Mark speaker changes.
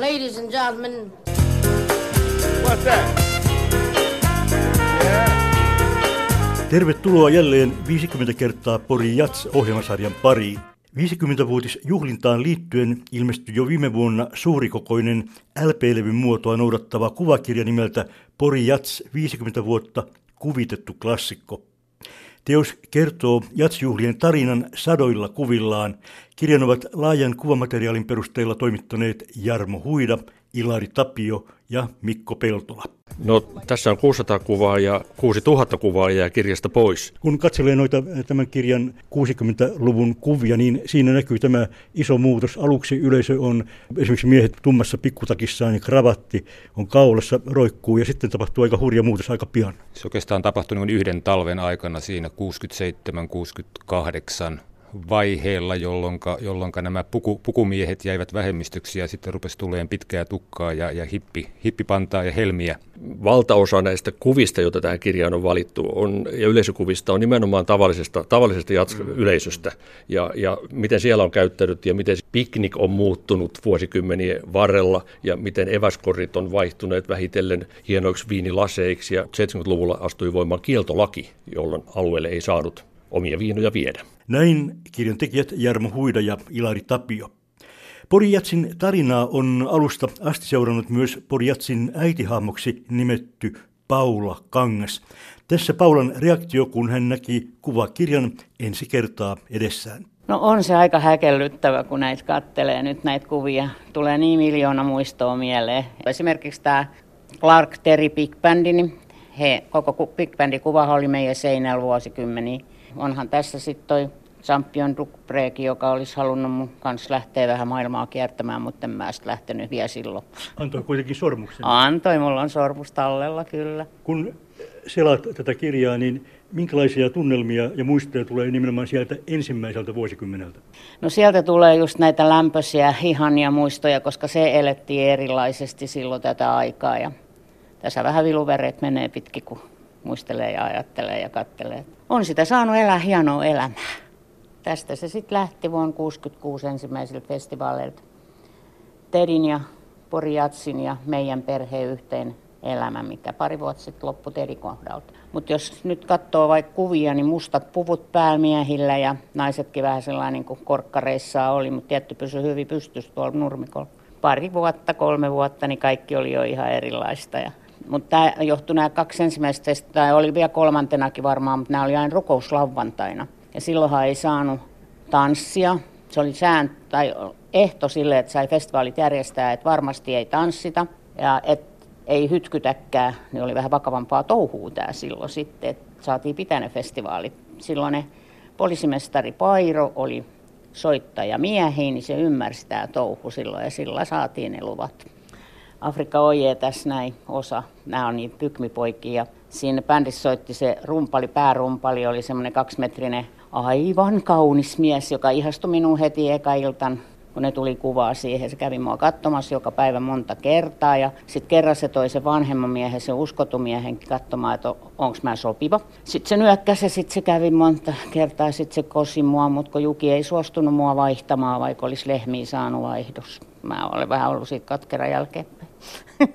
Speaker 1: Ladies and gentlemen.
Speaker 2: What's that?
Speaker 3: Tervetuloa jälleen 50 kertaa Pori Jats ohjelmasarjan pariin. 50-vuotisjuhlintaan liittyen ilmestyi jo viime vuonna suurikokoinen LP-levyn muotoa noudattava kuvakirja nimeltä Pori Jats 50 vuotta kuvitettu klassikko. Teos kertoo jatsjuhlien tarinan sadoilla kuvillaan. Kirjan ovat laajan kuvamateriaalin perusteella toimittaneet Jarmo Huida, Ilari Tapio ja Mikko Peltola.
Speaker 4: No tässä on 600 kuvaa ja 6000 kuvaa jää kirjasta pois.
Speaker 3: Kun katselee noita tämän kirjan 60-luvun kuvia, niin siinä näkyy tämä iso muutos. Aluksi yleisö on esimerkiksi miehet tummassa pikkutakissaan ja kravatti on kaulassa, roikkuu ja sitten tapahtuu aika hurja muutos aika pian.
Speaker 5: Se oikeastaan tapahtui noin yhden talven aikana siinä 67-68 vaiheella, jolloin, nämä puku, pukumiehet jäivät vähemmistöksi ja sitten rupesi tulemaan pitkää tukkaa ja, ja hippi, hippipantaa ja helmiä.
Speaker 4: Valtaosa näistä kuvista, joita tähän kirjaan on valittu, on, ja yleisökuvista on nimenomaan tavallisesta, tavallisesta yleisöstä. Ja, ja miten siellä on käyttänyt ja miten piknik on muuttunut vuosikymmenien varrella ja miten eväskorit on vaihtuneet vähitellen hienoiksi viinilaseiksi. Ja 70-luvulla astui voimaan kieltolaki, jolloin alueelle ei saanut omia viinoja viedä.
Speaker 3: Näin kirjan tekijät Jarmo Huida ja Ilari Tapio. Porijatsin tarinaa on alusta asti seurannut myös Porijatsin äitihahmoksi nimetty Paula Kangas. Tässä Paulan reaktio, kun hän näki kuvakirjan ensi kertaa edessään.
Speaker 6: No on se aika häkellyttävä, kun näitä kattelee nyt näitä kuvia. Tulee niin miljoona muistoa mieleen. Esimerkiksi tämä Clark Terry Big Band, niin he, koko Big Bandin kuva oli meidän seinällä vuosikymmeniä onhan tässä sitten toi Champion Dukbreki, joka olisi halunnut mun kanssa lähteä vähän maailmaa kiertämään, mutta en mä sitten lähtenyt vielä silloin.
Speaker 3: Antoi kuitenkin sormuksen.
Speaker 6: Antoi, mulla on sormus tallella kyllä.
Speaker 3: Kun selaat tätä kirjaa, niin minkälaisia tunnelmia ja muistoja tulee nimenomaan sieltä ensimmäiseltä vuosikymmeneltä?
Speaker 6: No sieltä tulee just näitä lämpöisiä, ihania muistoja, koska se elettiin erilaisesti silloin tätä aikaa. Ja tässä vähän viluvereet menee pitkin, kun muistelee ja ajattelee ja kattelee. On sitä saanut elää hienoa elämää. Tästä se sitten lähti vuonna 1966 ensimmäiseltä festivaaleilta. Tedin ja Poriatsin ja meidän perheen yhteen elämä, mikä pari vuotta sitten loppui Tedin kohdalta. Mutta jos nyt katsoo vaikka kuvia, niin mustat puvut päämiehillä ja naisetkin vähän sellainen niin kuin korkkareissa oli, mutta tietty pysyi hyvin pystyssä tuolla nurmikolla. Pari vuotta, kolme vuotta, niin kaikki oli jo ihan erilaista. Ja mutta tämä johtui nämä kaksi ensimmäistä, tai oli vielä kolmantenakin varmaan, mutta nämä oli aina rukouslauvantaina. Ja silloinhan ei saanut tanssia. Se oli sään, tai ehto sille, että sai festivaalit järjestää, että varmasti ei tanssita ja et ei hytkytäkään, niin oli vähän vakavampaa touhua tämä silloin sitten, että saatiin pitää ne festivaalit. Silloin ne poliisimestari Pairo oli soittaja miehiin, niin se ymmärsi tämä touhu silloin ja sillä saatiin ne luvat. Afrikka Oje tässä näin osa. Nämä on niin pykmipoikia. Siinä bändissä soitti se rumpali, päärumpali, oli semmoinen kaksimetrinen aivan kaunis mies, joka ihastui minun heti eka iltan kun ne tuli kuvaa siihen. Se kävi mua katsomassa joka päivä monta kertaa ja sitten kerran se toi se vanhemman miehen, se uskotumiehen katsomaan, että onko mä sopiva. Sitten se nyökkäsi ja sitten se kävi monta kertaa, sitten se kosi mua, mutta kun Juki ei suostunut mua vaihtamaan, vaikka olisi lehmiä saanut vaihdos. Mä olen vähän ollut siitä katkera jälkeen.